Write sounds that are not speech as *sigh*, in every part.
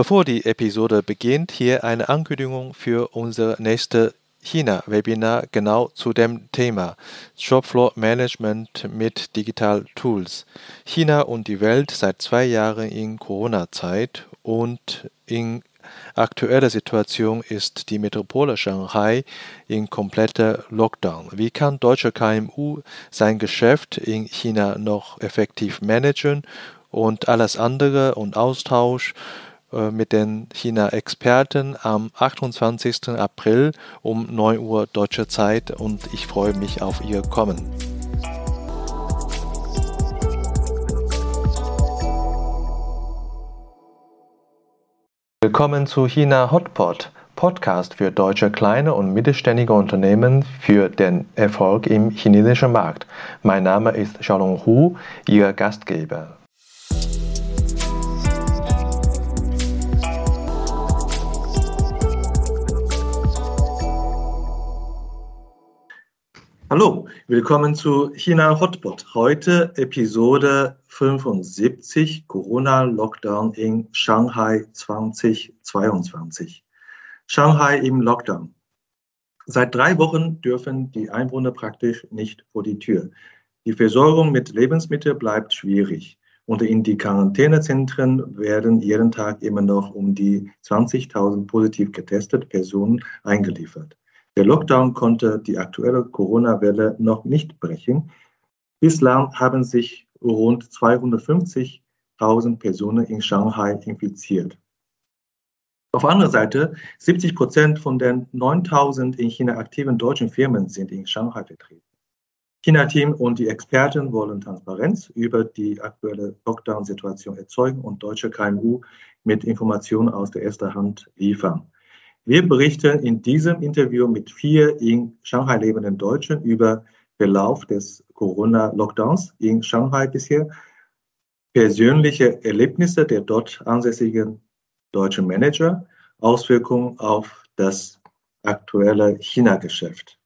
Bevor die Episode beginnt, hier eine Ankündigung für unser nächstes China-Webinar genau zu dem Thema Shopfloor Management mit Digital Tools. China und die Welt seit zwei Jahren in Corona-Zeit und in aktueller Situation ist die Metropole Shanghai in kompletter Lockdown. Wie kann deutsche KMU sein Geschäft in China noch effektiv managen und alles andere und Austausch mit den China-Experten am 28. April um 9 Uhr deutscher Zeit und ich freue mich auf Ihr Kommen. Willkommen zu China Hotpot, Podcast für deutsche kleine und mittelständige Unternehmen für den Erfolg im chinesischen Markt. Mein Name ist Xiaolong Hu, Ihr Gastgeber. Hallo, willkommen zu China Hotpot. Heute Episode 75 Corona-Lockdown in Shanghai 2022. Shanghai im Lockdown. Seit drei Wochen dürfen die Einwohner praktisch nicht vor die Tür. Die Versorgung mit Lebensmitteln bleibt schwierig. Und in die Quarantänezentren werden jeden Tag immer noch um die 20.000 positiv getestete Personen eingeliefert. Der Lockdown konnte die aktuelle Corona-Welle noch nicht brechen. Bislang haben sich rund 250.000 Personen in Shanghai infiziert. Auf der anderen Seite, 70 Prozent von den 9000 in China aktiven deutschen Firmen sind in Shanghai vertreten. China-Team und die Experten wollen Transparenz über die aktuelle Lockdown-Situation erzeugen und deutsche KMU mit Informationen aus der ersten Hand liefern. Wir berichten in diesem Interview mit vier in Shanghai lebenden Deutschen über Verlauf des Corona-Lockdowns in Shanghai bisher, persönliche Erlebnisse der dort ansässigen deutschen Manager, Auswirkungen auf das aktuelle China-Geschäft.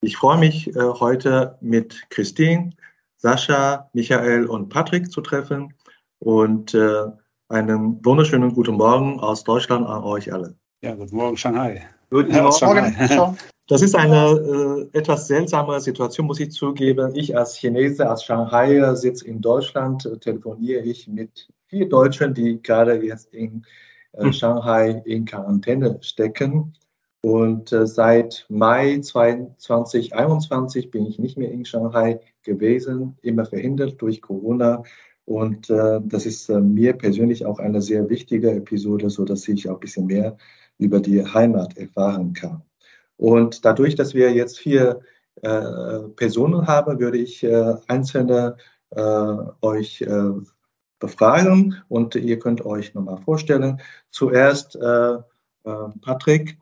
Ich freue mich äh, heute mit Christine, Sascha, Michael und Patrick zu treffen und äh, einen wunderschönen guten Morgen aus Deutschland an euch alle. Ja, guten Morgen, Shanghai. Guten Morgen. Shanghai. Das ist eine äh, etwas seltsame Situation, muss ich zugeben. Ich als Chinese, als Shanghaier sitze in Deutschland, äh, telefoniere ich mit vier Deutschen, die gerade jetzt in äh, hm. Shanghai in Quarantäne stecken. Und äh, seit Mai 2021 bin ich nicht mehr in Shanghai gewesen, immer verhindert durch Corona. Und äh, das ist äh, mir persönlich auch eine sehr wichtige Episode, so dass ich auch ein bisschen mehr über die Heimat erfahren kann. Und dadurch, dass wir jetzt vier äh, Personen haben, würde ich äh, einzelne äh, euch äh, befragen und ihr könnt euch nochmal vorstellen. Zuerst äh, äh, Patrick,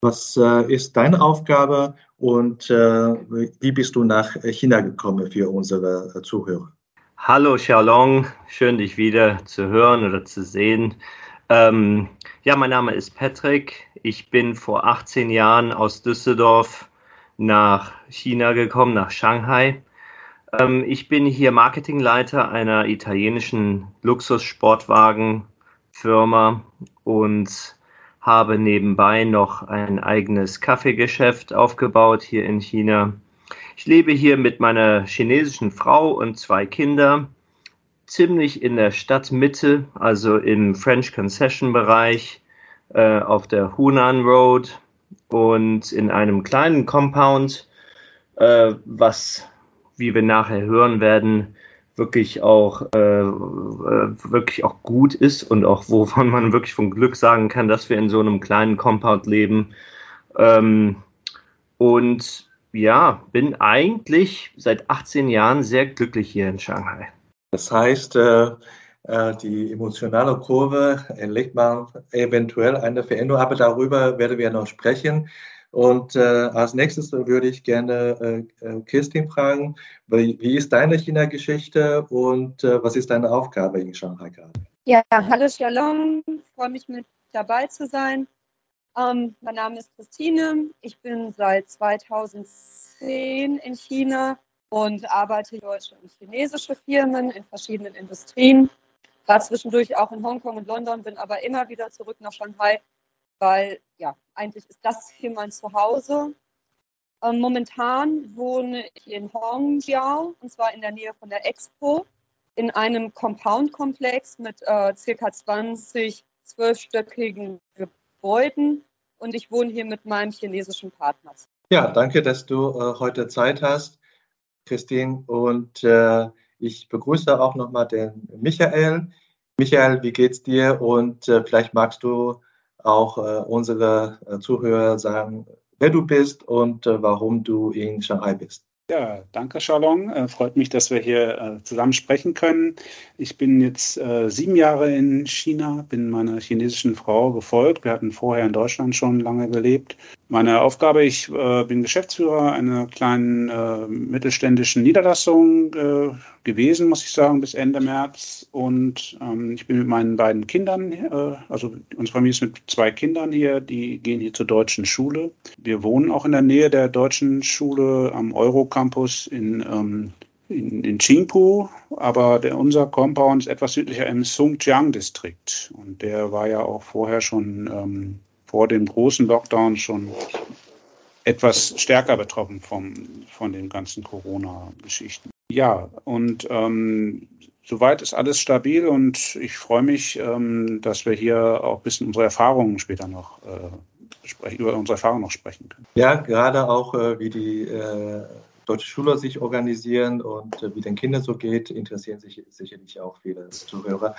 was ist deine Aufgabe und wie bist du nach China gekommen für unsere Zuhörer? Hallo Xiaolong, schön dich wieder zu hören oder zu sehen. Ähm, ja, mein Name ist Patrick. Ich bin vor 18 Jahren aus Düsseldorf nach China gekommen, nach Shanghai. Ähm, ich bin hier Marketingleiter einer italienischen Luxussportwagenfirma und habe nebenbei noch ein eigenes Kaffeegeschäft aufgebaut hier in China. Ich lebe hier mit meiner chinesischen Frau und zwei Kindern ziemlich in der Stadtmitte, also im French Concession Bereich äh, auf der Hunan Road und in einem kleinen Compound, äh, was, wie wir nachher hören werden, wirklich auch äh, äh wirklich auch gut ist und auch wovon man wirklich von Glück sagen kann, dass wir in so einem kleinen Compound leben. Ähm, und ja, bin eigentlich seit 18 Jahren sehr glücklich hier in Shanghai. Das heißt, äh, äh, die emotionale Kurve erlegt man eventuell eine Veränderung, aber darüber werden wir noch sprechen. Und äh, als nächstes würde ich gerne äh, äh Kirstin fragen, wie, wie ist deine China-Geschichte und äh, was ist deine Aufgabe in Shanghai gerade? Ja, hallo Shalom, freue mich mit dabei zu sein. Ähm, mein Name ist Christine, ich bin seit 2010 in China und arbeite deutsche und chinesische Firmen in verschiedenen Industrien. war zwischendurch auch in Hongkong und London, bin aber immer wieder zurück nach Shanghai, weil ja, eigentlich ist das hier mein Zuhause. Ähm, momentan wohne ich in Hongjiao und zwar in der Nähe von der Expo in einem Compound-Komplex mit äh, circa 20 zwölfstöckigen Gebäuden und ich wohne hier mit meinem chinesischen Partner. Ja, danke, dass du äh, heute Zeit hast, Christine. Und äh, ich begrüße auch nochmal den Michael. Michael, wie geht's dir? Und äh, vielleicht magst du auch äh, unsere äh, Zuhörer sagen, wer du bist und äh, warum du in Shanghai bist. Ja, danke, Charlon. Äh, freut mich, dass wir hier zusammen sprechen können. Ich bin jetzt sieben Jahre in China, bin meiner chinesischen Frau gefolgt. Wir hatten vorher in Deutschland schon lange gelebt meine Aufgabe, ich äh, bin Geschäftsführer einer kleinen äh, mittelständischen Niederlassung äh, gewesen, muss ich sagen, bis Ende März. Und ähm, ich bin mit meinen beiden Kindern, äh, also unsere Familie ist mit zwei Kindern hier, die gehen hier zur deutschen Schule. Wir wohnen auch in der Nähe der deutschen Schule am Eurocampus in, ähm, in, in Qingpu, aber der, unser Compound ist etwas südlicher im Songjiang-Distrikt. Und der war ja auch vorher schon ähm, vor dem großen Lockdown schon etwas stärker betroffen vom, von den ganzen Corona-Geschichten. Ja, und ähm, soweit ist alles stabil und ich freue mich, ähm, dass wir hier auch ein bisschen unsere Erfahrungen später noch äh, über unsere Erfahrungen noch sprechen können. Ja, gerade auch, äh, wie die äh, deutsche Schüler sich organisieren und äh, wie den Kindern so geht, interessieren sich sicherlich auch viele Zuhörer.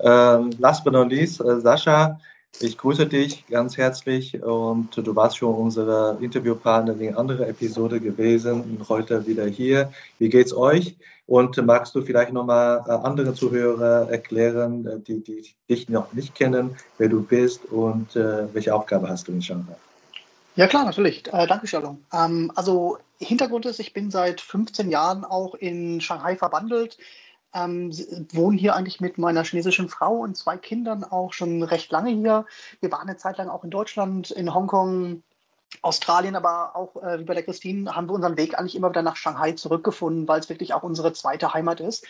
Ähm, last but not least, äh, Sascha, ich grüße dich ganz herzlich und du warst schon unsere Interviewpartnerin in anderer Episode gewesen und heute wieder hier. Wie geht's euch? Und magst du vielleicht nochmal äh, andere Zuhörer erklären, äh, die, die dich noch nicht kennen, wer du bist und äh, welche Aufgabe hast du in Shanghai? Ja klar, natürlich. Äh, danke, Shalom. Ähm, also Hintergrund ist, ich bin seit 15 Jahren auch in Shanghai verbandelt ähm, wohne hier eigentlich mit meiner chinesischen Frau und zwei Kindern auch schon recht lange hier. Wir waren eine Zeit lang auch in Deutschland, in Hongkong, Australien, aber auch äh, wie bei der Christine haben wir unseren Weg eigentlich immer wieder nach Shanghai zurückgefunden, weil es wirklich auch unsere zweite Heimat ist.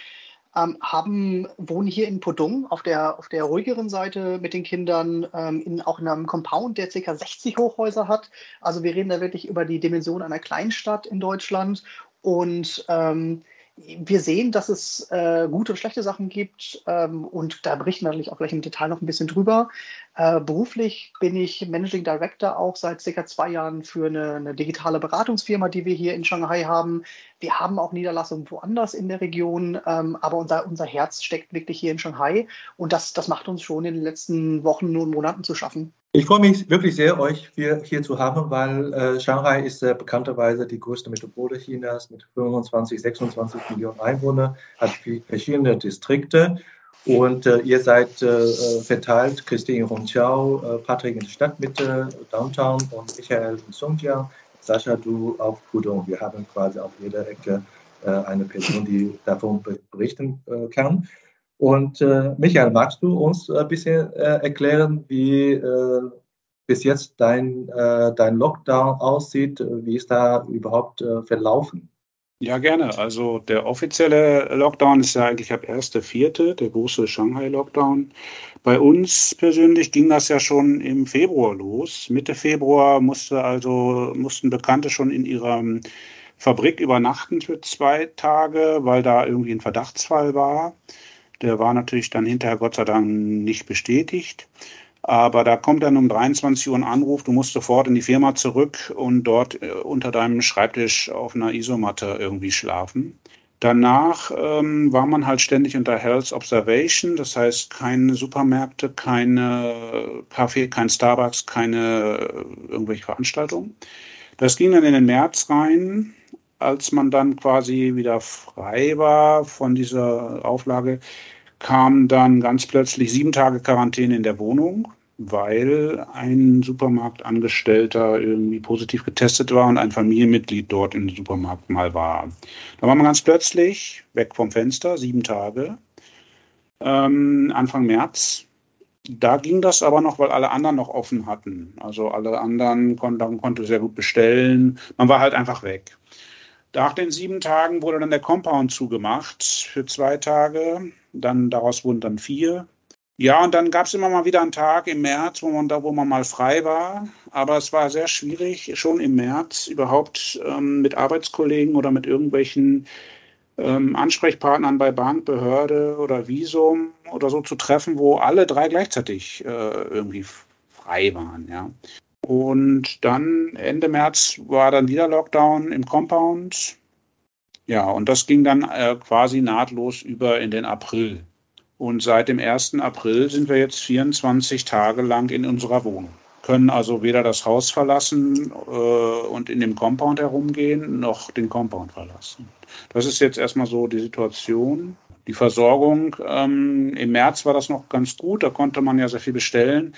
Ähm, haben, wohnen hier in Podung auf der, auf der ruhigeren Seite mit den Kindern, ähm, in, auch in einem Compound, der ca. 60 Hochhäuser hat. Also wir reden da wirklich über die Dimension einer Kleinstadt in Deutschland. Und ähm, wir sehen, dass es äh, gute und schlechte Sachen gibt ähm, und da berichten wir natürlich auch gleich im Detail noch ein bisschen drüber. Äh, beruflich bin ich Managing Director auch seit circa zwei Jahren für eine, eine, digitale Beratungsfirma, die wir hier in Shanghai haben. Wir haben auch Niederlassungen woanders in der Region, ähm, aber unser, unser Herz steckt wirklich hier in Shanghai und das, das macht uns schon in den letzten Wochen und Monaten zu schaffen. Ich freue mich wirklich sehr, euch hier, hier zu haben, weil äh, Shanghai ist äh, bekannterweise die größte Metropole Chinas mit 25, 26 Millionen Einwohnern, hat verschiedene Distrikte und äh, ihr seid äh, äh, verteilt, Christine in Hongqiao, äh, Patrick in der Stadtmitte, Downtown und Michael in Songjiang, Sascha, du auf Pudong. Wir haben quasi auf jeder Ecke eine Person, die davon berichten kann. Und äh, Michael, magst du uns ein bisschen äh, erklären, wie äh, bis jetzt dein, äh, dein Lockdown aussieht? Wie ist da überhaupt äh, verlaufen? Ja, gerne. Also der offizielle Lockdown ist ja eigentlich ab 1.4., der große Shanghai-Lockdown. Bei uns persönlich ging das ja schon im Februar los. Mitte Februar musste also, mussten Bekannte schon in ihrer Fabrik übernachten für zwei Tage, weil da irgendwie ein Verdachtsfall war. Der war natürlich dann hinterher Gott sei Dank nicht bestätigt. Aber da kommt dann um 23 Uhr ein Anruf, du musst sofort in die Firma zurück und dort äh, unter deinem Schreibtisch auf einer Isomatte irgendwie schlafen. Danach ähm, war man halt ständig unter Health Observation, das heißt keine Supermärkte, keine Kaffee, kein Starbucks, keine äh, irgendwelche Veranstaltungen. Das ging dann in den März rein als man dann quasi wieder frei war von dieser Auflage, kam dann ganz plötzlich sieben Tage Quarantäne in der Wohnung, weil ein Supermarktangestellter irgendwie positiv getestet war und ein Familienmitglied dort im Supermarkt mal war. Da war man ganz plötzlich weg vom Fenster, sieben Tage. Ähm, Anfang März. Da ging das aber noch, weil alle anderen noch offen hatten. Also alle anderen konnten, konnte sehr gut bestellen. Man war halt einfach weg. Nach den sieben Tagen wurde dann der Compound zugemacht für zwei Tage. Dann daraus wurden dann vier. Ja, und dann gab es immer mal wieder einen Tag im März, wo man da, wo man mal frei war. Aber es war sehr schwierig, schon im März überhaupt ähm, mit Arbeitskollegen oder mit irgendwelchen ähm, Ansprechpartnern bei Bank, Behörde oder Visum oder so zu treffen, wo alle drei gleichzeitig äh, irgendwie frei waren. Ja. Und dann Ende März war dann wieder Lockdown im Compound. Ja, und das ging dann äh, quasi nahtlos über in den April. Und seit dem 1. April sind wir jetzt 24 Tage lang in unserer Wohnung. Können also weder das Haus verlassen äh, und in dem Compound herumgehen, noch den Compound verlassen. Das ist jetzt erstmal so die Situation. Die Versorgung, ähm, im März war das noch ganz gut, da konnte man ja sehr viel bestellen.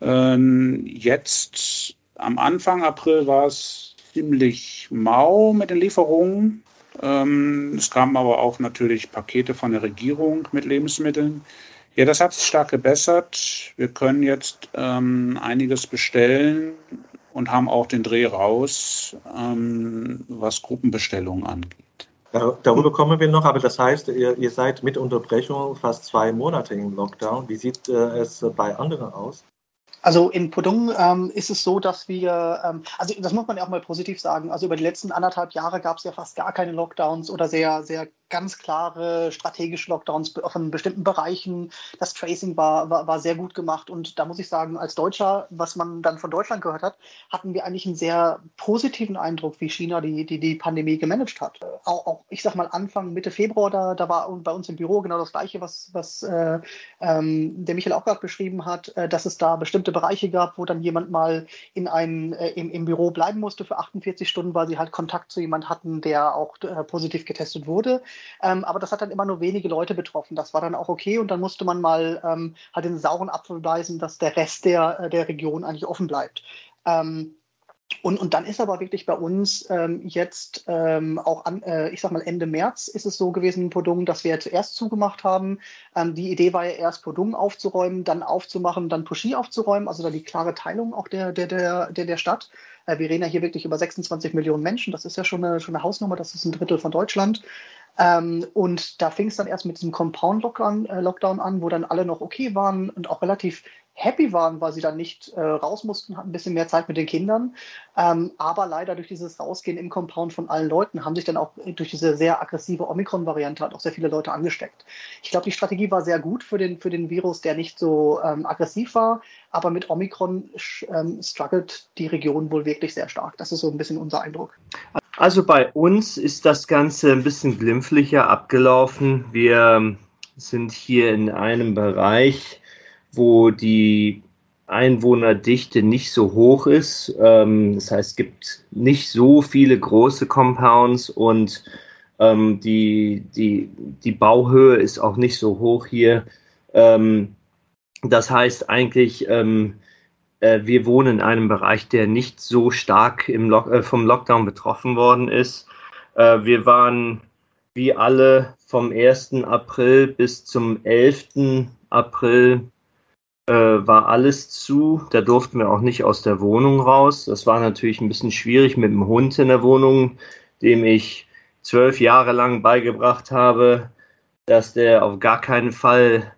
Ähm, jetzt am Anfang April war es ziemlich mau mit den Lieferungen. Ähm, es kamen aber auch natürlich Pakete von der Regierung mit Lebensmitteln. Ja, das hat sich stark gebessert. Wir können jetzt ähm, einiges bestellen und haben auch den Dreh raus, ähm, was Gruppenbestellungen angeht. Darüber kommen wir noch, aber das heißt, ihr, ihr seid mit Unterbrechung fast zwei Monate im Lockdown. Wie sieht äh, es bei anderen aus? Also in Podung ähm, ist es so, dass wir, ähm, also das muss man ja auch mal positiv sagen, also über die letzten anderthalb Jahre gab es ja fast gar keine Lockdowns oder sehr, sehr ganz klare strategische Lockdowns von bestimmten Bereichen. Das Tracing war, war, war sehr gut gemacht und da muss ich sagen, als Deutscher, was man dann von Deutschland gehört hat, hatten wir eigentlich einen sehr positiven Eindruck, wie China die, die, die Pandemie gemanagt hat. Auch, auch, ich sag mal, Anfang, Mitte Februar, da, da war bei uns im Büro genau das Gleiche, was, was äh, ähm, der Michael auch gerade beschrieben hat, äh, dass es da bestimmte Bereiche gab, wo dann jemand mal in ein, äh, im, im Büro bleiben musste für 48 Stunden, weil sie halt Kontakt zu jemand hatten, der auch äh, positiv getestet wurde. Ähm, aber das hat dann immer nur wenige Leute betroffen. Das war dann auch okay und dann musste man mal ähm, halt den sauren Apfel beißen, dass der Rest der, äh, der Region eigentlich offen bleibt. Ähm, und, und dann ist aber wirklich bei uns ähm, jetzt ähm, auch an, äh, ich sag mal Ende März ist es so gewesen in Podung, dass wir zuerst zugemacht haben. Ähm, die Idee war ja erst Podung aufzuräumen, dann aufzumachen, dann Pushy aufzuräumen, also da die klare Teilung auch der, der, der, der, der Stadt. Äh, wir reden ja hier wirklich über 26 Millionen Menschen, das ist ja schon eine, schon eine Hausnummer, das ist ein Drittel von Deutschland. Ähm, und da fing es dann erst mit diesem Compound-Lockdown äh, Lockdown an, wo dann alle noch okay waren und auch relativ happy waren, weil sie dann nicht äh, raus mussten, hatten ein bisschen mehr Zeit mit den Kindern. Ähm, aber leider durch dieses Rausgehen im Compound von allen Leuten haben sich dann auch durch diese sehr aggressive Omikron-Variante halt auch sehr viele Leute angesteckt. Ich glaube, die Strategie war sehr gut für den, für den Virus, der nicht so ähm, aggressiv war, aber mit Omikron ähm, struggelt die Region wohl wirklich sehr stark. Das ist so ein bisschen unser Eindruck. Also bei uns ist das Ganze ein bisschen glimpflicher abgelaufen. Wir sind hier in einem Bereich, wo die Einwohnerdichte nicht so hoch ist. Ähm, das heißt, es gibt nicht so viele große Compounds und ähm, die, die, die Bauhöhe ist auch nicht so hoch hier. Ähm, das heißt eigentlich, wir wohnen in einem Bereich, der nicht so stark Lock äh, vom Lockdown betroffen worden ist. Äh, wir waren wie alle vom 1. April bis zum 11. April äh, war alles zu. Da durften wir auch nicht aus der Wohnung raus. Das war natürlich ein bisschen schwierig mit dem Hund in der Wohnung, dem ich zwölf Jahre lang beigebracht habe, dass der auf gar keinen Fall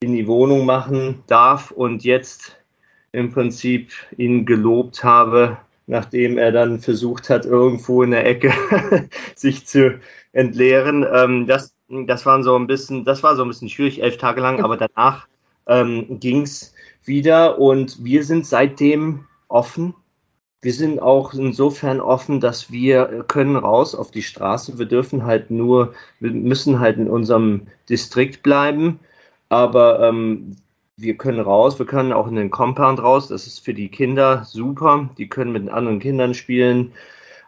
in die Wohnung machen darf und jetzt im Prinzip ihn gelobt habe, nachdem er dann versucht hat, irgendwo in der Ecke *laughs* sich zu entleeren. Ähm, das, das waren so ein bisschen, das war so ein bisschen schwierig, elf Tage lang, aber danach ähm, ging es wieder und wir sind seitdem offen. Wir sind auch insofern offen, dass wir können raus auf die Straße. Wir dürfen halt nur, wir müssen halt in unserem Distrikt bleiben. Aber ähm, wir können raus, wir können auch in den Compound raus. Das ist für die Kinder super. Die können mit anderen Kindern spielen.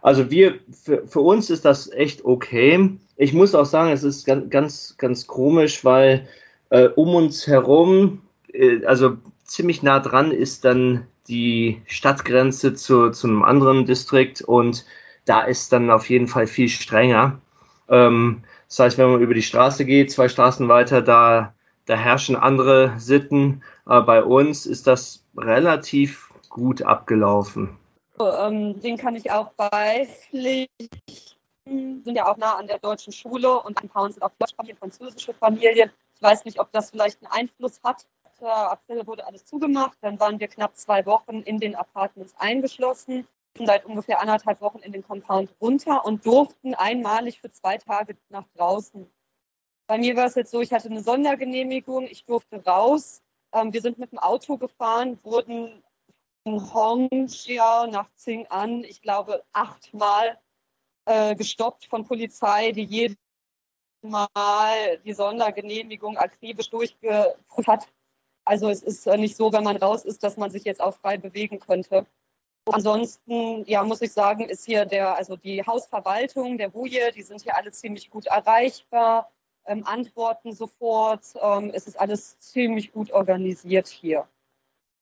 Also wir, für, für uns ist das echt okay. Ich muss auch sagen, es ist ganz, ganz, ganz komisch, weil äh, um uns herum, äh, also ziemlich nah dran ist dann die Stadtgrenze zu, zu einem anderen Distrikt und da ist dann auf jeden Fall viel strenger. Ähm, das heißt, wenn man über die Straße geht, zwei Straßen weiter, da, da herrschen andere Sitten. Aber bei uns ist das relativ gut abgelaufen. Ähm, den kann ich auch beipflichten. sind ja auch nah an der deutschen Schule und Compounds sind auch deutschsprachige französische Familien. Ich weiß nicht, ob das vielleicht einen Einfluss hat. April wurde alles zugemacht. Dann waren wir knapp zwei Wochen in den Apartments eingeschlossen, seit ungefähr anderthalb Wochen in den Compound runter und durften einmalig für zwei Tage nach draußen. Bei mir war es jetzt so, ich hatte eine Sondergenehmigung, ich durfte raus. Ähm, wir sind mit dem Auto gefahren, wurden in Hongxia nach an, ich glaube, achtmal äh, gestoppt von Polizei, die jedes Mal die Sondergenehmigung akribisch durchgeführt hat. Also es ist äh, nicht so, wenn man raus ist, dass man sich jetzt auch frei bewegen könnte. Ansonsten, ja, muss ich sagen, ist hier der, also die Hausverwaltung, der Wuje, die sind hier alle ziemlich gut erreichbar, ähm, antworten sofort. Ähm, es ist alles ziemlich gut organisiert hier.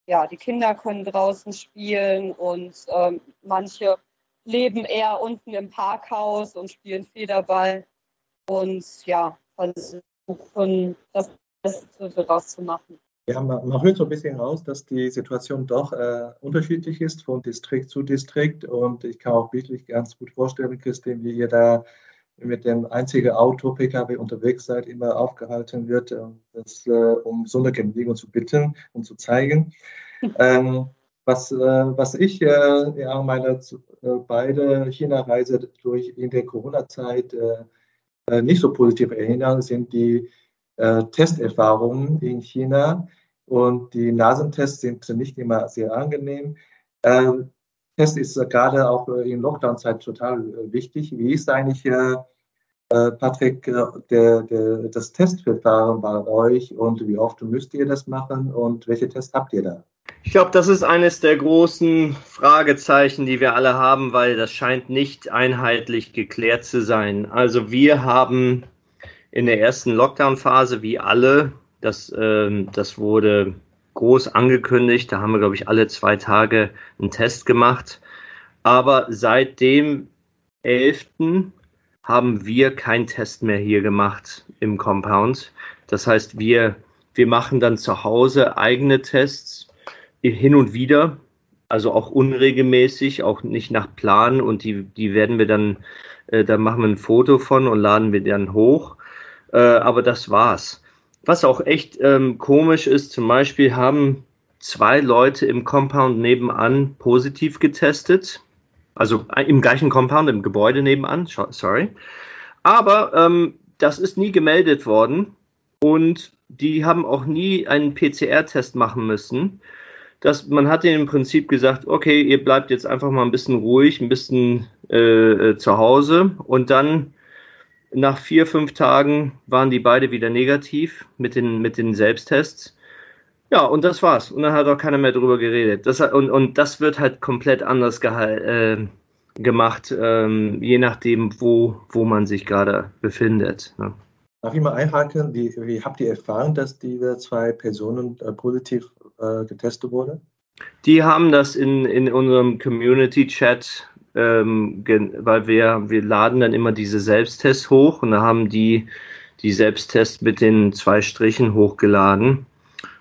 Ja, die Kinder können draußen spielen und ähm, manche leben eher unten im Parkhaus und spielen Federball und ja, versuchen das Beste daraus zu machen. Ja, man, man, hört so ein bisschen raus, dass die Situation doch äh, unterschiedlich ist von Distrikt zu Distrikt. Und ich kann auch wirklich ganz gut vorstellen, Christine, wie ihr da mit dem einzigen Auto, PKW unterwegs seid, immer aufgehalten wird, äh, das, äh, um Sondergenehmigung zu bitten und zu zeigen. *laughs* ähm, was, äh, was ich äh, ja meine äh, beide China-Reise durch in der Corona-Zeit nicht so positiv erinnere, sind die Testerfahrungen in China und die Nasentests sind nicht immer sehr angenehm. Ähm, Test ist gerade auch in Lockdown-Zeit total wichtig. Wie ist eigentlich, äh, Patrick, der, der, das Testverfahren bei euch und wie oft müsst ihr das machen und welche Tests habt ihr da? Ich glaube, das ist eines der großen Fragezeichen, die wir alle haben, weil das scheint nicht einheitlich geklärt zu sein. Also wir haben in der ersten Lockdown-Phase, wie alle, das, ähm, das wurde groß angekündigt. Da haben wir, glaube ich, alle zwei Tage einen Test gemacht. Aber seit dem 11. haben wir keinen Test mehr hier gemacht im Compound. Das heißt, wir, wir machen dann zu Hause eigene Tests hin und wieder, also auch unregelmäßig, auch nicht nach Plan und die, die werden wir dann, äh, da machen wir ein Foto von und laden wir dann hoch. Äh, aber das war's. Was auch echt ähm, komisch ist, zum Beispiel haben zwei Leute im Compound nebenan positiv getestet. Also äh, im gleichen Compound, im Gebäude nebenan, sorry. Aber ähm, das ist nie gemeldet worden und die haben auch nie einen PCR-Test machen müssen. Das, man hat ihnen im Prinzip gesagt, okay, ihr bleibt jetzt einfach mal ein bisschen ruhig, ein bisschen äh, äh zu Hause und dann nach vier, fünf Tagen waren die beide wieder negativ mit den, mit den Selbsttests. Ja, und das war's. Und dann hat auch keiner mehr drüber geredet. Das, und, und das wird halt komplett anders äh, gemacht, ähm, je nachdem, wo, wo man sich gerade befindet. Ne? Darf ich mal einhaken? Wie, wie, habt ihr erfahren, dass diese zwei Personen äh, positiv äh, getestet wurden? Die haben das in, in unserem Community-Chat ähm, weil wir, wir laden dann immer diese Selbsttests hoch und da haben die die Selbsttests mit den zwei Strichen hochgeladen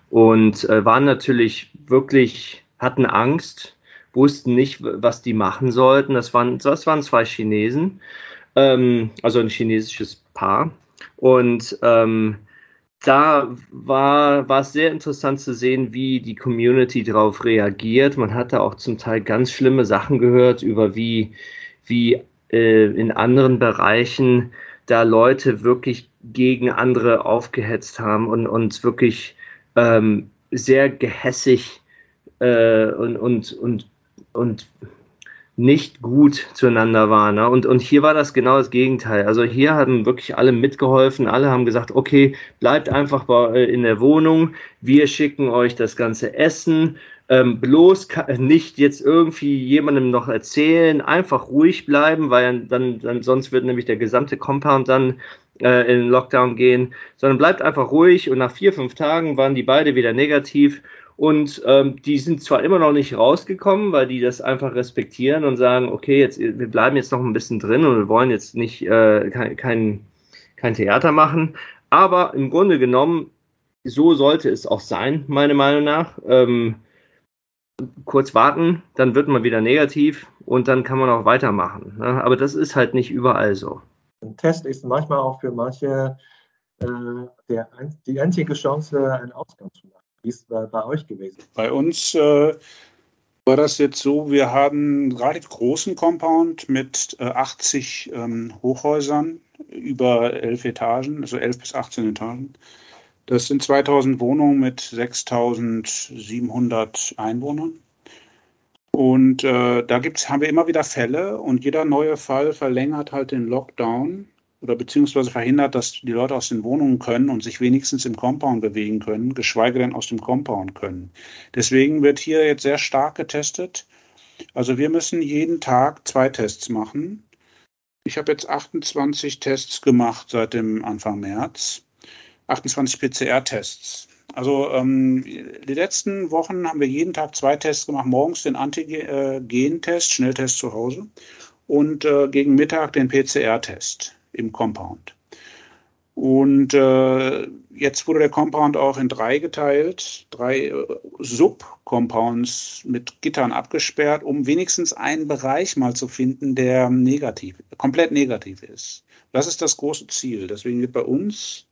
und äh, waren natürlich wirklich, hatten Angst, wussten nicht, was die machen sollten. Das waren, das waren zwei Chinesen, ähm, also ein chinesisches Paar. Und ähm, da war, war es sehr interessant zu sehen, wie die Community darauf reagiert. Man hatte auch zum Teil ganz schlimme Sachen gehört über wie, wie äh, in anderen Bereichen da Leute wirklich gegen andere aufgehetzt haben und, und wirklich ähm, sehr gehässig äh, und, und, und, und nicht gut zueinander waren. Ne? Und, und hier war das genau das Gegenteil. Also hier haben wirklich alle mitgeholfen, alle haben gesagt, okay, bleibt einfach bei, äh, in der Wohnung, wir schicken euch das ganze Essen, ähm, bloß nicht jetzt irgendwie jemandem noch erzählen, einfach ruhig bleiben, weil dann, dann sonst wird nämlich der gesamte Compound dann äh, in den Lockdown gehen, sondern bleibt einfach ruhig und nach vier, fünf Tagen waren die beide wieder negativ und ähm, die sind zwar immer noch nicht rausgekommen, weil die das einfach respektieren und sagen, okay, jetzt wir bleiben jetzt noch ein bisschen drin und wir wollen jetzt nicht äh, kein, kein, Theater machen. Aber im Grunde genommen, so sollte es auch sein, meiner Meinung nach. Ähm, kurz warten, dann wird man wieder negativ und dann kann man auch weitermachen. Ne? Aber das ist halt nicht überall so. Ein Test ist manchmal auch für manche äh, der, die einzige Chance, einen Ausgang zu machen. Wie ist bei, bei euch gewesen? Bei uns äh, war das jetzt so, wir haben einen relativ großen Compound mit äh, 80 ähm, Hochhäusern über elf Etagen, also elf bis 18 Etagen. Das sind 2000 Wohnungen mit 6700 Einwohnern. Und äh, da gibt's, haben wir immer wieder Fälle und jeder neue Fall verlängert halt den Lockdown oder beziehungsweise verhindert, dass die Leute aus den Wohnungen können und sich wenigstens im Compound bewegen können, geschweige denn aus dem Compound können. Deswegen wird hier jetzt sehr stark getestet. Also wir müssen jeden Tag zwei Tests machen. Ich habe jetzt 28 Tests gemacht seit dem Anfang März. 28 PCR-Tests. Also ähm, die letzten Wochen haben wir jeden Tag zwei Tests gemacht. Morgens den Antigen-Test, Schnelltest zu Hause und äh, gegen Mittag den PCR-Test im Compound. Und äh, jetzt wurde der Compound auch in drei geteilt, drei äh, Sub-Compounds mit Gittern abgesperrt, um wenigstens einen Bereich mal zu finden, der negativ, komplett negativ ist. Das ist das große Ziel. Deswegen wird bei uns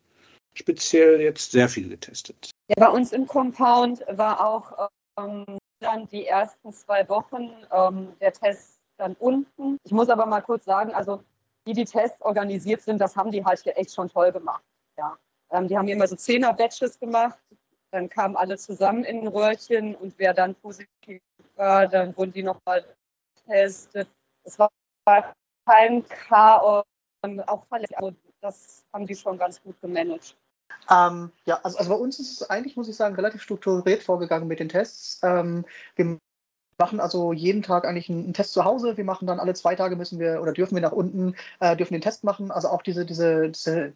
speziell jetzt sehr viel getestet. Ja, bei uns im Compound war auch ähm, dann die ersten zwei Wochen ähm, der Test dann unten. Ich muss aber mal kurz sagen, also wie die Tests organisiert sind, das haben die halt echt schon toll gemacht. Ja. Ähm, die haben immer so Zehner-Batches gemacht, dann kamen alle zusammen in ein Röhrchen und wer dann positiv war, dann wurden die nochmal getestet. Es war kein Chaos, auch Verletzungen. Das haben die schon ganz gut gemanagt. Ähm, ja, also, also, bei uns ist es eigentlich, muss ich sagen, relativ strukturiert vorgegangen mit den Tests. Ähm, wir machen also jeden Tag eigentlich einen, Test zu Hause. Wir machen dann alle zwei Tage müssen wir oder dürfen wir nach unten, äh, dürfen den Test machen. Also auch diese, diese, diese,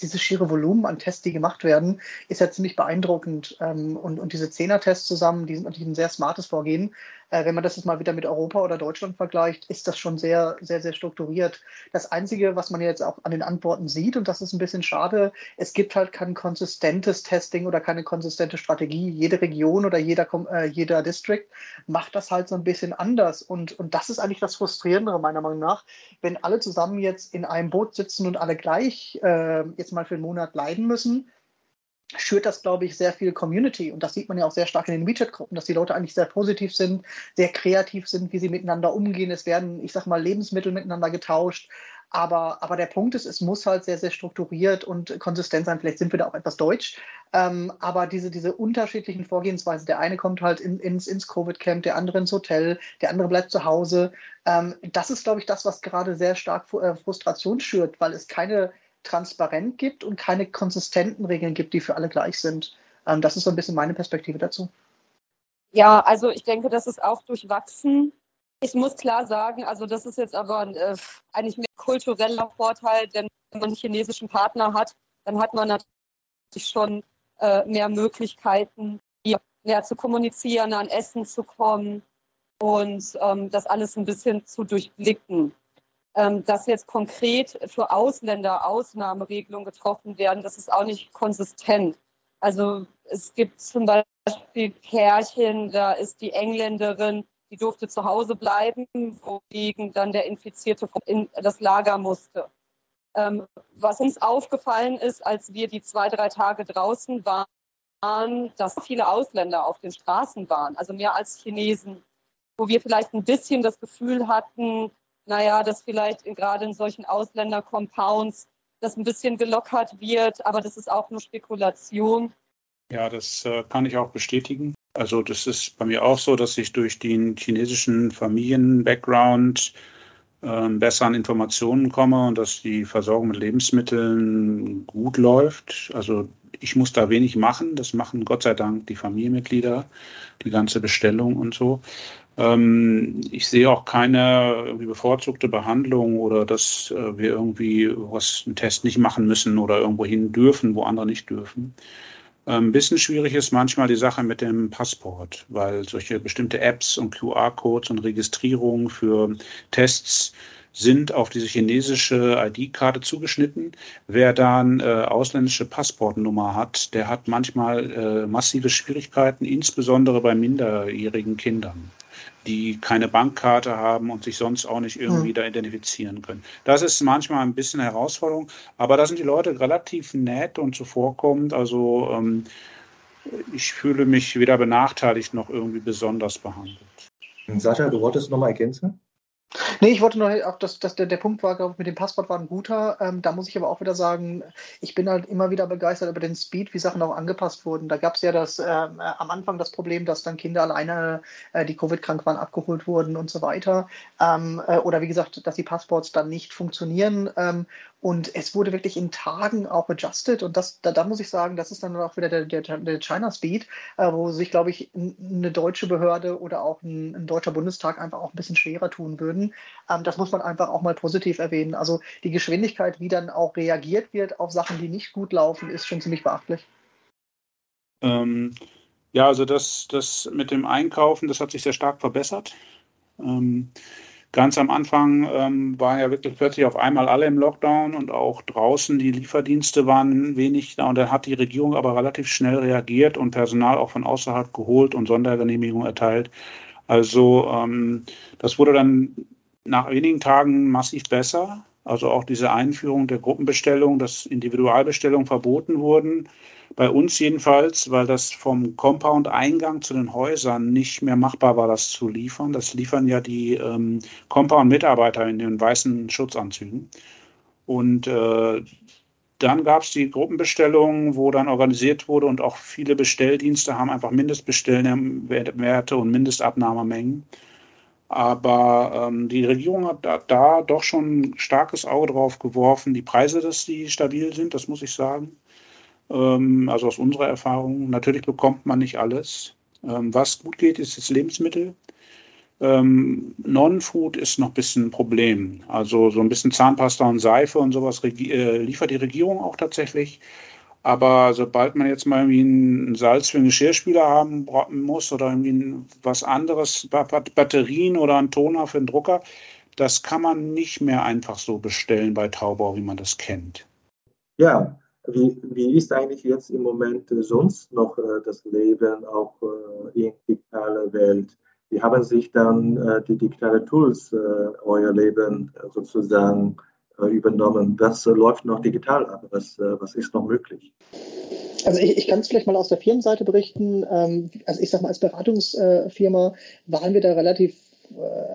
diese schiere Volumen an Tests, die gemacht werden, ist ja ziemlich beeindruckend. Ähm, und, und diese Zehner-Tests zusammen, die sind natürlich ein sehr smartes Vorgehen. Äh, wenn man das jetzt mal wieder mit Europa oder Deutschland vergleicht, ist das schon sehr, sehr, sehr strukturiert. Das Einzige, was man jetzt auch an den Antworten sieht, und das ist ein bisschen schade, es gibt halt kein konsistentes Testing oder keine konsistente Strategie. Jede Region oder jeder, äh, jeder District macht das halt so ein bisschen anders. Und, und das ist eigentlich das Frustrierendere meiner Meinung nach, wenn alle zusammen jetzt in einem Boot sitzen und alle gleich äh, jetzt mal für einen Monat leiden müssen schürt das, glaube ich, sehr viel Community. Und das sieht man ja auch sehr stark in den WeChat-Gruppen, dass die Leute eigentlich sehr positiv sind, sehr kreativ sind, wie sie miteinander umgehen. Es werden, ich sag mal, Lebensmittel miteinander getauscht. Aber, aber der Punkt ist, es muss halt sehr, sehr strukturiert und konsistent sein. Vielleicht sind wir da auch etwas deutsch. Ähm, aber diese, diese unterschiedlichen Vorgehensweisen, der eine kommt halt in, ins, ins Covid-Camp, der andere ins Hotel, der andere bleibt zu Hause. Ähm, das ist, glaube ich, das, was gerade sehr stark äh, Frustration schürt, weil es keine transparent gibt und keine konsistenten Regeln gibt, die für alle gleich sind. Ähm, das ist so ein bisschen meine Perspektive dazu. Ja, also ich denke, das ist auch durchwachsen. Ich muss klar sagen, also das ist jetzt aber äh, eigentlich mehr kultureller Vorteil, denn wenn man einen chinesischen Partner hat, dann hat man natürlich schon äh, mehr Möglichkeiten, mehr zu kommunizieren, an Essen zu kommen und ähm, das alles ein bisschen zu durchblicken. Ähm, dass jetzt konkret für Ausländer Ausnahmeregelungen getroffen werden, das ist auch nicht konsistent. Also es gibt zum Beispiel Pärchen, da ist die Engländerin, die durfte zu Hause bleiben, wogegen dann der Infizierte in das Lager musste. Ähm, was uns aufgefallen ist, als wir die zwei, drei Tage draußen waren, dass viele Ausländer auf den Straßen waren, also mehr als Chinesen, wo wir vielleicht ein bisschen das Gefühl hatten, naja, dass vielleicht gerade in solchen Ausländer-Compounds das ein bisschen gelockert wird, aber das ist auch nur Spekulation. Ja, das äh, kann ich auch bestätigen. Also das ist bei mir auch so, dass ich durch den chinesischen Familien-Background äh, besser an Informationen komme und dass die Versorgung mit Lebensmitteln gut läuft. Also ich muss da wenig machen. Das machen Gott sei Dank die Familienmitglieder, die ganze Bestellung und so. Ähm, ich sehe auch keine bevorzugte Behandlung oder dass äh, wir irgendwie was einen Test nicht machen müssen oder irgendwo hin dürfen, wo andere nicht dürfen. Ein ähm, bisschen schwierig ist manchmal die Sache mit dem Passport, weil solche bestimmte Apps und QR-Codes und Registrierungen für Tests sind auf diese chinesische ID-Karte zugeschnitten. Wer da eine äh, ausländische Passportnummer hat, der hat manchmal äh, massive Schwierigkeiten, insbesondere bei minderjährigen Kindern die keine Bankkarte haben und sich sonst auch nicht irgendwie mhm. da identifizieren können. Das ist manchmal ein bisschen Herausforderung, aber da sind die Leute relativ nett und zuvorkommend. Also ähm, ich fühle mich weder benachteiligt noch irgendwie besonders behandelt. Sascha, du wolltest noch mal ergänzen? Nee, ich wollte nur auch, dass, dass der, der Punkt war, glaube ich, mit dem Passwort war ein guter. Ähm, da muss ich aber auch wieder sagen, ich bin halt immer wieder begeistert über den Speed, wie Sachen auch angepasst wurden. Da gab es ja das äh, am Anfang das Problem, dass dann Kinder alleine, äh, die Covid-krank waren, abgeholt wurden und so weiter. Ähm, äh, oder wie gesagt, dass die Passports dann nicht funktionieren. Ähm, und es wurde wirklich in Tagen auch adjusted. Und das, da, da muss ich sagen, das ist dann auch wieder der, der, der China Speed, äh, wo sich, glaube ich, eine deutsche Behörde oder auch ein, ein, deutscher Bundestag einfach auch ein bisschen schwerer tun würden. Ähm, das muss man einfach auch mal positiv erwähnen. Also die Geschwindigkeit, wie dann auch reagiert wird auf Sachen, die nicht gut laufen, ist schon ziemlich beachtlich. Ähm, ja, also das, das mit dem Einkaufen, das hat sich sehr stark verbessert. Ähm, Ganz am Anfang ähm, waren ja wirklich plötzlich auf einmal alle im Lockdown und auch draußen die Lieferdienste waren wenig da. Und dann hat die Regierung aber relativ schnell reagiert und Personal auch von außerhalb geholt und Sondergenehmigungen erteilt. Also ähm, das wurde dann nach wenigen Tagen massiv besser. Also auch diese Einführung der Gruppenbestellung, dass Individualbestellungen verboten wurden bei uns jedenfalls, weil das vom Compound-Eingang zu den Häusern nicht mehr machbar war, das zu liefern. Das liefern ja die ähm, Compound-Mitarbeiter in den weißen Schutzanzügen. Und äh, dann gab es die Gruppenbestellungen, wo dann organisiert wurde und auch viele Bestelldienste haben einfach Mindestbestellwerte und Mindestabnahmemengen. Aber ähm, die Regierung hat da, da, doch schon ein starkes Auge drauf geworfen. Die Preise, dass die stabil sind, das muss ich sagen. Ähm, also aus unserer Erfahrung. Natürlich bekommt man nicht alles. Ähm, was gut geht, ist das Lebensmittel. Ähm, Non-Food ist noch ein bisschen ein Problem. Also so ein bisschen Zahnpasta und Seife und sowas äh, liefert die Regierung auch tatsächlich. Aber sobald man jetzt mal irgendwie ein Salz für einen Geschirrspüler haben muss oder irgendwie was anderes, Batterien oder einen Toner für einen Drucker, das kann man nicht mehr einfach so bestellen bei Taubau, wie man das kennt. Ja, wie, wie ist eigentlich jetzt im Moment sonst noch äh, das Leben auch äh, in digitaler Welt? Wie haben sich dann äh, die digitalen Tools äh, euer Leben sozusagen äh, übernommen? Was läuft noch digital ab? Was, äh, was ist noch möglich? Also ich, ich kann es vielleicht mal aus der Firmenseite berichten. Ähm, also ich sage mal, als Beratungsfirma waren wir da relativ äh,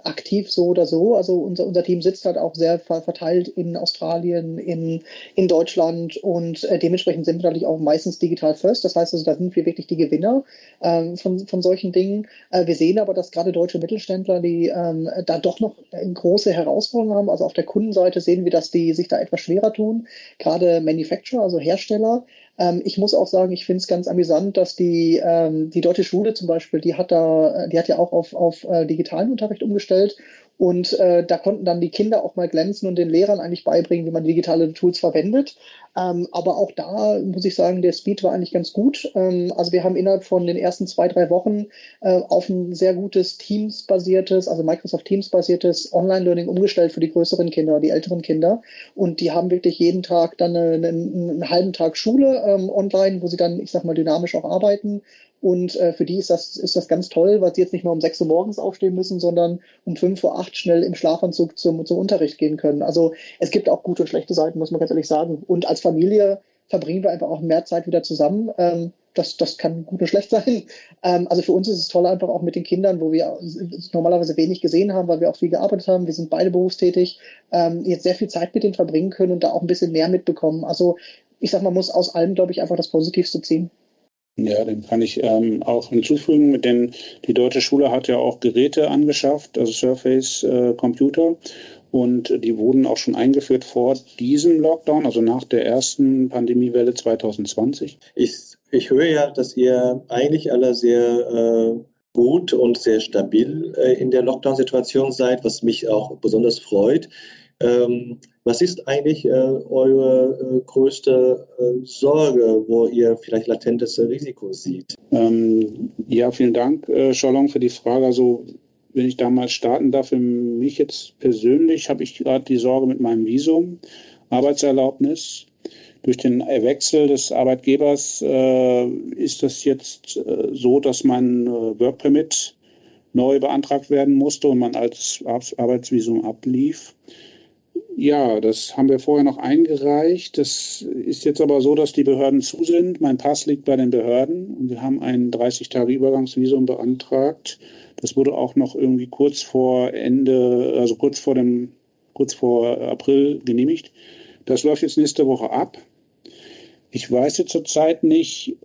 aktiv so oder so. Also unser, unser Team sitzt halt auch sehr verteilt in Australien, in, in Deutschland und äh, dementsprechend sind wir natürlich auch meistens digital first. Das heißt also, da sind wir wirklich die Gewinner ähm, von, von solchen Dingen. Äh, wir sehen aber, dass gerade deutsche Mittelständler, die ähm, da doch noch große Herausforderungen haben. Also auf der Kundenseite sehen wir, dass die sich da etwas schwerer tun. Gerade Manufacturer, also Hersteller, ähm, ich muss auch sagen, ich finde es ganz amüsant, dass die, ähm, die Deutsche Schule zum Beispiel, die hat da, die hat ja auch auf, auf äh, digitalen Unterricht umgestellt und äh, da konnten dann die Kinder auch mal glänzen und den Lehrern eigentlich beibringen, wie man digitale Tools verwendet. Ähm, aber auch da muss ich sagen, der Speed war eigentlich ganz gut. Ähm, also wir haben innerhalb von den ersten zwei, drei Wochen äh, auf ein sehr gutes Teams-basiertes, also Microsoft Teams-basiertes Online-Learning umgestellt für die größeren Kinder, die älteren Kinder. Und die haben wirklich jeden Tag dann eine, eine, einen halben Tag Schule ähm, online, wo sie dann, ich sag mal, dynamisch auch arbeiten und äh, für die ist das, ist das ganz toll, weil sie jetzt nicht mehr um 6 Uhr morgens aufstehen müssen, sondern um 5 Uhr 8 schnell im Schlafanzug zum, zum Unterricht gehen können. Also es gibt auch gute und schlechte Seiten, muss man ganz ehrlich sagen. Und als Familie verbringen wir einfach auch mehr Zeit wieder zusammen. Ähm, das, das kann gut und schlecht *laughs* sein. Ähm, also für uns ist es toll einfach auch mit den Kindern, wo wir normalerweise wenig gesehen haben, weil wir auch viel gearbeitet haben. Wir sind beide berufstätig, ähm, jetzt sehr viel Zeit mit denen verbringen können und da auch ein bisschen mehr mitbekommen. Also ich sag, man muss aus allem, glaube ich, einfach das Positivste ziehen. Ja, dem kann ich ähm, auch hinzufügen, mit den, die deutsche Schule hat ja auch Geräte angeschafft, also Surface äh, Computer. Und die wurden auch schon eingeführt vor diesem Lockdown, also nach der ersten Pandemiewelle 2020. Ich, ich höre ja, dass ihr eigentlich alle sehr äh, gut und sehr stabil äh, in der Lockdown-Situation seid, was mich auch besonders freut. Ähm, was ist eigentlich äh, eure äh, größte äh, Sorge, wo ihr vielleicht latentes Risiko seht? Ähm, ja, vielen Dank, äh, Scholong, für die Frage. Also wenn ich da mal starten darf, für mich jetzt persönlich habe ich gerade die Sorge mit meinem Visum, Arbeitserlaubnis. Durch den Wechsel des Arbeitgebers äh, ist das jetzt äh, so, dass mein äh, Work Permit neu beantragt werden musste und man als Arbeitsvisum ablief. Ja, das haben wir vorher noch eingereicht. Das ist jetzt aber so, dass die Behörden zu sind. Mein Pass liegt bei den Behörden und wir haben ein 30-Tage-Übergangsvisum beantragt. Das wurde auch noch irgendwie kurz vor Ende, also kurz vor dem, kurz vor April genehmigt. Das läuft jetzt nächste Woche ab. Ich weiß jetzt zurzeit nicht,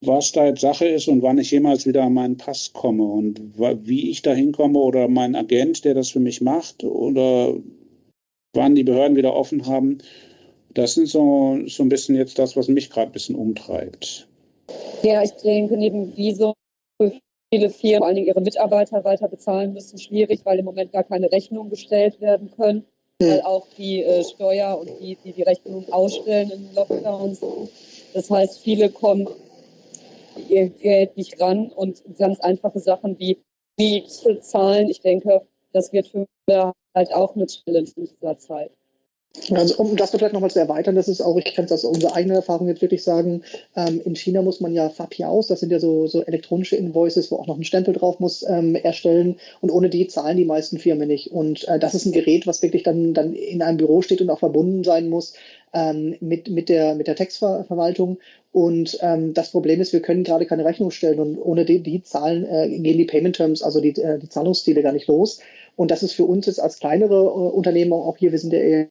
was da jetzt Sache ist und wann ich jemals wieder an meinen Pass komme und wie ich da hinkomme oder mein Agent, der das für mich macht oder wann die Behörden wieder offen haben. Das sind so, so ein bisschen jetzt das, was mich gerade ein bisschen umtreibt. Ja, ich denke, neben Visum für viele Firmen vor allen Dingen ihre Mitarbeiter weiter bezahlen müssen, schwierig, weil im Moment gar keine Rechnungen gestellt werden können, hm. weil auch die äh, Steuer und die, die die Rechnung ausstellen in Lockdowns. Das heißt, viele kommen ihr Geld nicht ran und ganz einfache Sachen wie Miete zahlen. Ich denke, das wird für halt auch eine Challenge in dieser Zeit. Also um das vielleicht nochmal zu erweitern, das ist auch, ich kann es aus unserer eigenen Erfahrung jetzt wirklich sagen, ähm, in China muss man ja FAPIAUS, das sind ja so, so elektronische Invoices, wo auch noch ein Stempel drauf muss, ähm, erstellen und ohne die zahlen die meisten Firmen nicht. Und äh, das ist ein Gerät, was wirklich dann, dann in einem Büro steht und auch verbunden sein muss ähm, mit, mit, der, mit der Textverwaltung. Und ähm, das Problem ist, wir können gerade keine Rechnung stellen und ohne die, die Zahlen äh, gehen die Payment Terms, also die, äh, die Zahlungsziele gar nicht los. Und das ist für uns jetzt als kleinere äh, Unternehmen, auch hier, wir sind ja eher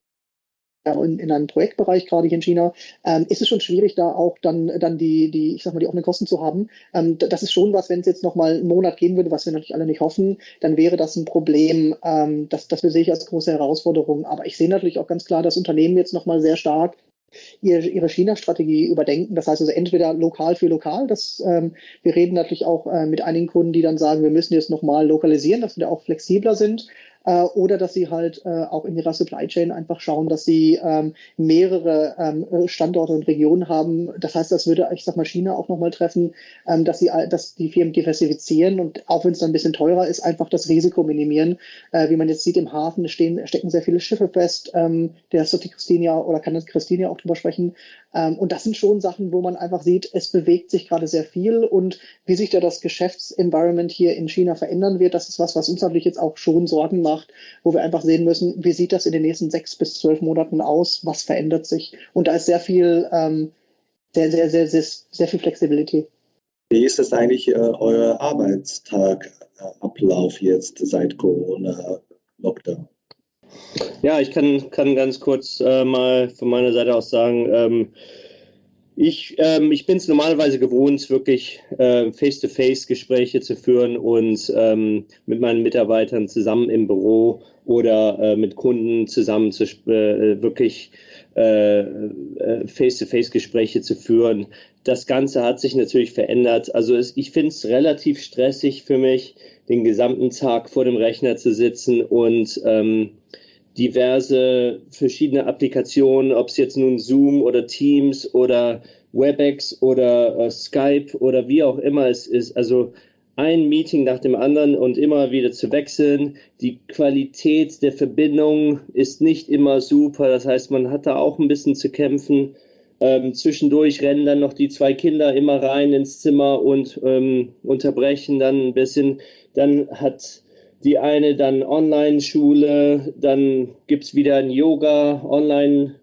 in, in einem Projektbereich, gerade hier in China, ähm, ist es schon schwierig, da auch dann, dann die, die, ich sag mal, die offenen Kosten zu haben. Ähm, das ist schon was, wenn es jetzt noch mal einen Monat gehen würde, was wir natürlich alle nicht hoffen, dann wäre das ein Problem, ähm, das, das sehe ich als große Herausforderung. Aber ich sehe natürlich auch ganz klar, dass Unternehmen jetzt noch mal sehr stark ihre, China-Strategie überdenken. Das heißt also entweder lokal für lokal. Das, ähm, wir reden natürlich auch äh, mit einigen Kunden, die dann sagen, wir müssen jetzt nochmal lokalisieren, dass wir da auch flexibler sind äh, oder dass sie halt äh, auch in ihrer Supply Chain einfach schauen, dass sie ähm, mehrere ähm, Standorte und Regionen haben. Das heißt, das würde, ich sag mal, China auch nochmal treffen, ähm, dass sie, dass die Firmen diversifizieren und auch wenn es dann ein bisschen teurer ist, einfach das Risiko minimieren. Äh, wie man jetzt sieht, im Hafen stehen, stecken sehr viele Schiffe fest. Ähm, der Sotti Christina oder kann das Christina auch drüber sprechen. Ähm, und das sind schon Sachen, wo man einfach sieht, es bewegt sich gerade sehr viel und wie sich da das Geschäftsenvironment hier in China verändern wird, das ist was, was uns natürlich jetzt auch schon Sorgen macht, wo wir einfach sehen müssen, wie sieht das in den nächsten sechs bis zwölf Monaten aus, was verändert sich. Und da ist sehr viel, ähm, sehr, sehr, sehr, sehr, sehr viel Flexibilität. Wie ist das eigentlich äh, euer Arbeitstagablauf jetzt seit Corona-Lockdown? Ja, ich kann, kann ganz kurz äh, mal von meiner Seite aus sagen, ähm, ich, ähm, ich bin es normalerweise gewohnt, wirklich äh, Face-to-Face-Gespräche zu führen und ähm, mit meinen Mitarbeitern zusammen im Büro oder äh, mit Kunden zusammen zu äh, wirklich äh, äh, Face-to-Face-Gespräche zu führen. Das Ganze hat sich natürlich verändert. Also es, ich finde es relativ stressig für mich, den gesamten Tag vor dem Rechner zu sitzen und ähm, diverse verschiedene Applikationen, ob es jetzt nun Zoom oder Teams oder WebEx oder äh, Skype oder wie auch immer es ist. Also ein Meeting nach dem anderen und immer wieder zu wechseln. Die Qualität der Verbindung ist nicht immer super. Das heißt, man hat da auch ein bisschen zu kämpfen. Ähm, zwischendurch rennen dann noch die zwei Kinder immer rein ins Zimmer und ähm, unterbrechen dann ein bisschen. Dann hat die eine dann Online-Schule, dann gibt es wieder ein Yoga, Online-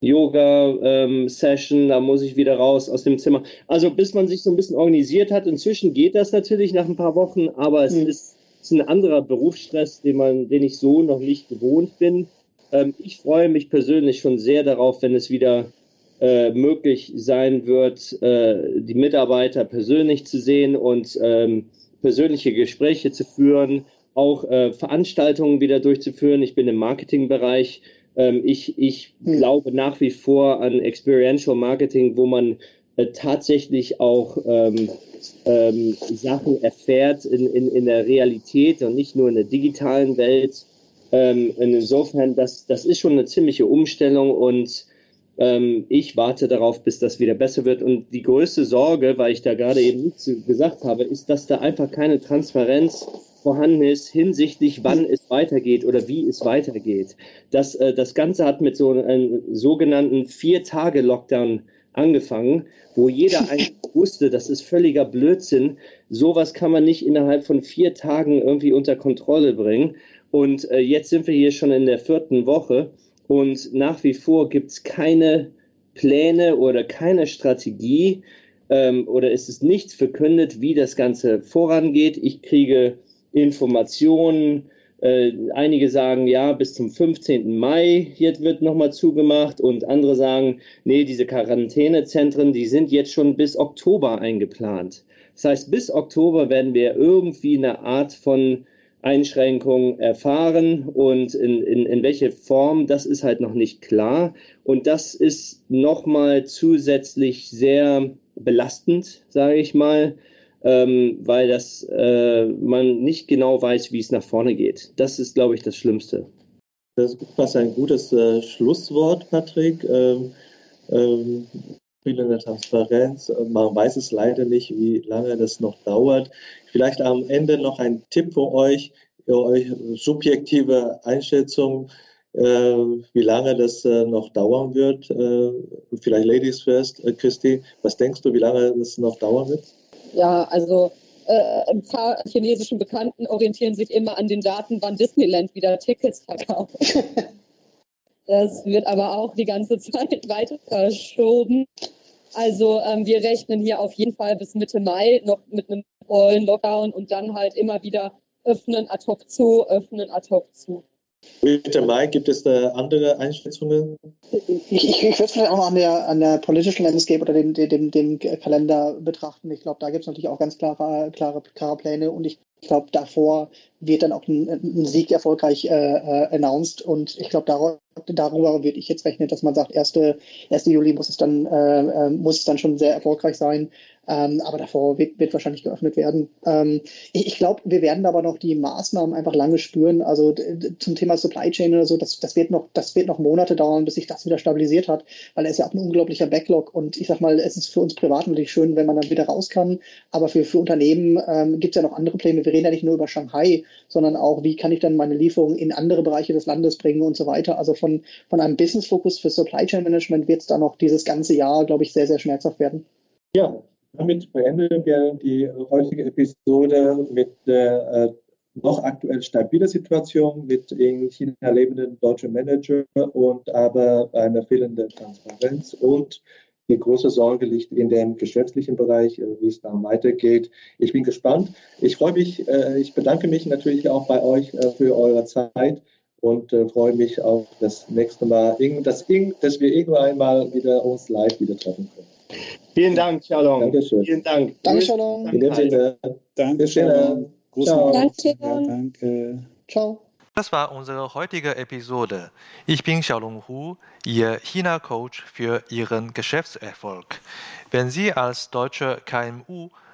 Yoga-Session, ähm, da muss ich wieder raus aus dem Zimmer. Also bis man sich so ein bisschen organisiert hat, inzwischen geht das natürlich nach ein paar Wochen, aber es mhm. ist, ist, ein anderer Berufsstress, den, man, den ich so noch nicht gewohnt bin. Ähm, ich freue mich persönlich schon sehr darauf, wenn es wieder äh, möglich sein wird, äh, die Mitarbeiter persönlich zu sehen und ähm, persönliche Gespräche zu führen, auch äh, Veranstaltungen wieder durchzuführen. Ich bin im Marketingbereich. Ähm, ich ich hm. glaube nach wie vor an Experiential Marketing, wo man äh, tatsächlich auch ähm, ähm, Sachen erfährt in, in, in der Realität und nicht nur in der digitalen Welt. Ähm, insofern, das, das ist schon eine ziemliche Umstellung und ähm, ich warte darauf, bis das wieder besser wird. Und die größte Sorge, weil ich da gerade eben nicht gesagt habe, ist, dass da einfach keine Transparenz vorhanden ist hinsichtlich, wann es weitergeht oder wie es weitergeht. Das, äh, das Ganze hat mit so einem sogenannten Vier-Tage-Lockdown angefangen, wo jeder *laughs* eigentlich wusste, das ist völliger Blödsinn. Sowas kann man nicht innerhalb von vier Tagen irgendwie unter Kontrolle bringen. Und äh, jetzt sind wir hier schon in der vierten Woche und nach wie vor gibt es keine Pläne oder keine Strategie ähm, oder ist es nichts verkündet, wie das Ganze vorangeht. Ich kriege Informationen, äh, einige sagen, ja, bis zum 15. Mai hier wird nochmal zugemacht und andere sagen, nee, diese Quarantänezentren, die sind jetzt schon bis Oktober eingeplant. Das heißt, bis Oktober werden wir irgendwie eine Art von Einschränkung erfahren und in, in, in welche Form, das ist halt noch nicht klar. Und das ist nochmal zusätzlich sehr belastend, sage ich mal, ähm, weil das äh, man nicht genau weiß, wie es nach vorne geht. Das ist, glaube ich, das Schlimmste. Das ist fast ein gutes äh, Schlusswort, Patrick. Ähm, ähm, fehlende Transparenz. Man weiß es leider nicht, wie lange das noch dauert. Vielleicht am Ende noch ein Tipp für euch, euch subjektive Einschätzung, äh, wie lange das äh, noch dauern wird. Äh, vielleicht Ladies first, äh, Christi, was denkst du, wie lange das noch dauern wird? Ja, also äh, ein paar chinesischen Bekannten orientieren sich immer an den Daten, wann Disneyland wieder Tickets verkauft. *laughs* das wird aber auch die ganze Zeit *laughs* weiter verschoben. Also ähm, wir rechnen hier auf jeden Fall bis Mitte Mai noch mit einem vollen Lockdown und dann halt immer wieder öffnen, ad hoc zu, öffnen, ad hoc zu. Mitte Mai, gibt es da andere Einschätzungen? Ich, ich, ich würde vielleicht auch noch an der, an der politischen Landscape oder dem, dem, dem Kalender betrachten. Ich glaube, da gibt es natürlich auch ganz klare, klare, klare Pläne und ich glaube, davor wird dann auch ein, ein Sieg erfolgreich äh, äh, announced und ich glaube, darüber, darüber würde ich jetzt rechnen, dass man sagt, 1. 1. Juli muss es dann, äh, äh, muss es dann schon sehr erfolgreich sein ähm, aber davor wird, wird, wahrscheinlich geöffnet werden. Ähm, ich, ich glaube, wir werden aber noch die Maßnahmen einfach lange spüren. Also zum Thema Supply Chain oder so, das, das, wird noch, das wird noch Monate dauern, bis sich das wieder stabilisiert hat, weil es ja auch ein unglaublicher Backlog und ich sag mal, es ist für uns privat natürlich schön, wenn man dann wieder raus kann, aber für, für Unternehmen ähm, gibt es ja noch andere Pläne. Wir reden ja nicht nur über Shanghai, sondern auch, wie kann ich dann meine Lieferungen in andere Bereiche des Landes bringen und so weiter. Also von, von einem Business-Fokus für Supply Chain Management wird es da noch dieses ganze Jahr, glaube ich, sehr, sehr schmerzhaft werden. Ja, damit beenden wir die heutige Episode mit der äh, noch aktuell stabilen Situation mit in China lebenden deutschen Manager und aber einer fehlenden Transparenz und die große Sorge liegt in dem geschäftlichen Bereich, äh, wie es da weitergeht. Ich bin gespannt. Ich freue mich, äh, ich bedanke mich natürlich auch bei euch äh, für eure Zeit und freue mich auf das nächste Mal, dass wir irgendwann mal wieder uns live wieder treffen können. Vielen Dank, Shalom. Dankeschön. Vielen Dank. Danke, Shalom. Sinne. Danke, Shalom. Ciao. Danke. Ja, danke. Ciao. Das war unsere heutige Episode. Ich bin Xiaolong Hu, Ihr China-Coach für Ihren Geschäftserfolg. Wenn Sie als deutsche KMU